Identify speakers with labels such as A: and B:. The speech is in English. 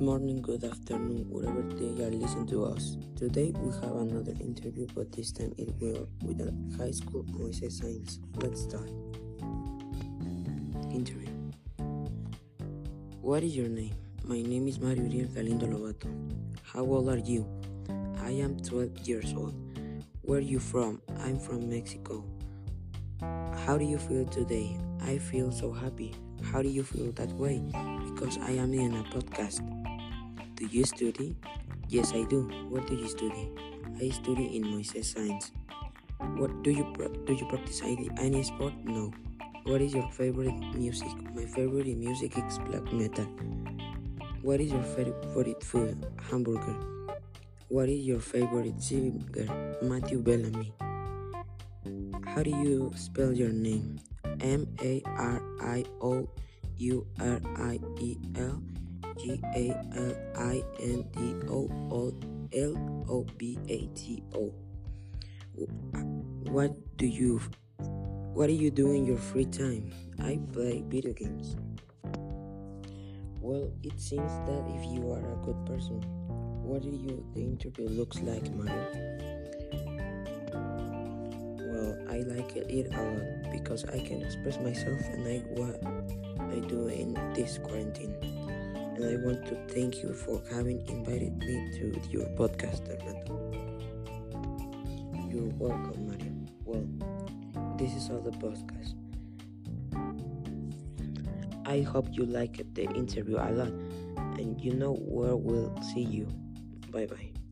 A: morning, good afternoon, wherever they are listening to us. Today we have another interview, but this time it will with a high school Moisés Sáenz. Let's start. Interview. What is your name?
B: My name is Mario Uriel Galindo Lobato.
A: How old are you?
B: I am 12 years old.
A: Where are you from?
B: I'm from Mexico.
A: How do you feel today?
B: I feel so happy.
A: How do you feel that way?
B: Because I am in a podcast.
A: Do you study?
B: Yes, I do.
A: What do you study?
B: I study in Moisés Sáenz.
A: What do you do? You practice any sport?
B: No.
A: What is your favorite music?
B: My favorite music is black metal.
A: What is your favorite food?
B: Hamburger.
A: What is your favorite singer?
B: Matthew Bellamy.
A: How do you spell your name?
B: M A R I O U R I E L G A L I N D O O L O B A T O.
A: What do you what do you do in your free time?
B: I play video games.
A: Well, it seems that if you are a good person, what do you the interview looks like, Mario?
B: Well, I like it a lot because I can express myself and I what do in this quarantine. And I want to thank you for having invited me to your podcast, Armando.
A: You're welcome, Mario. Well, this is all the podcast. I hope you liked the interview a lot, and you know where we'll see you. Bye bye.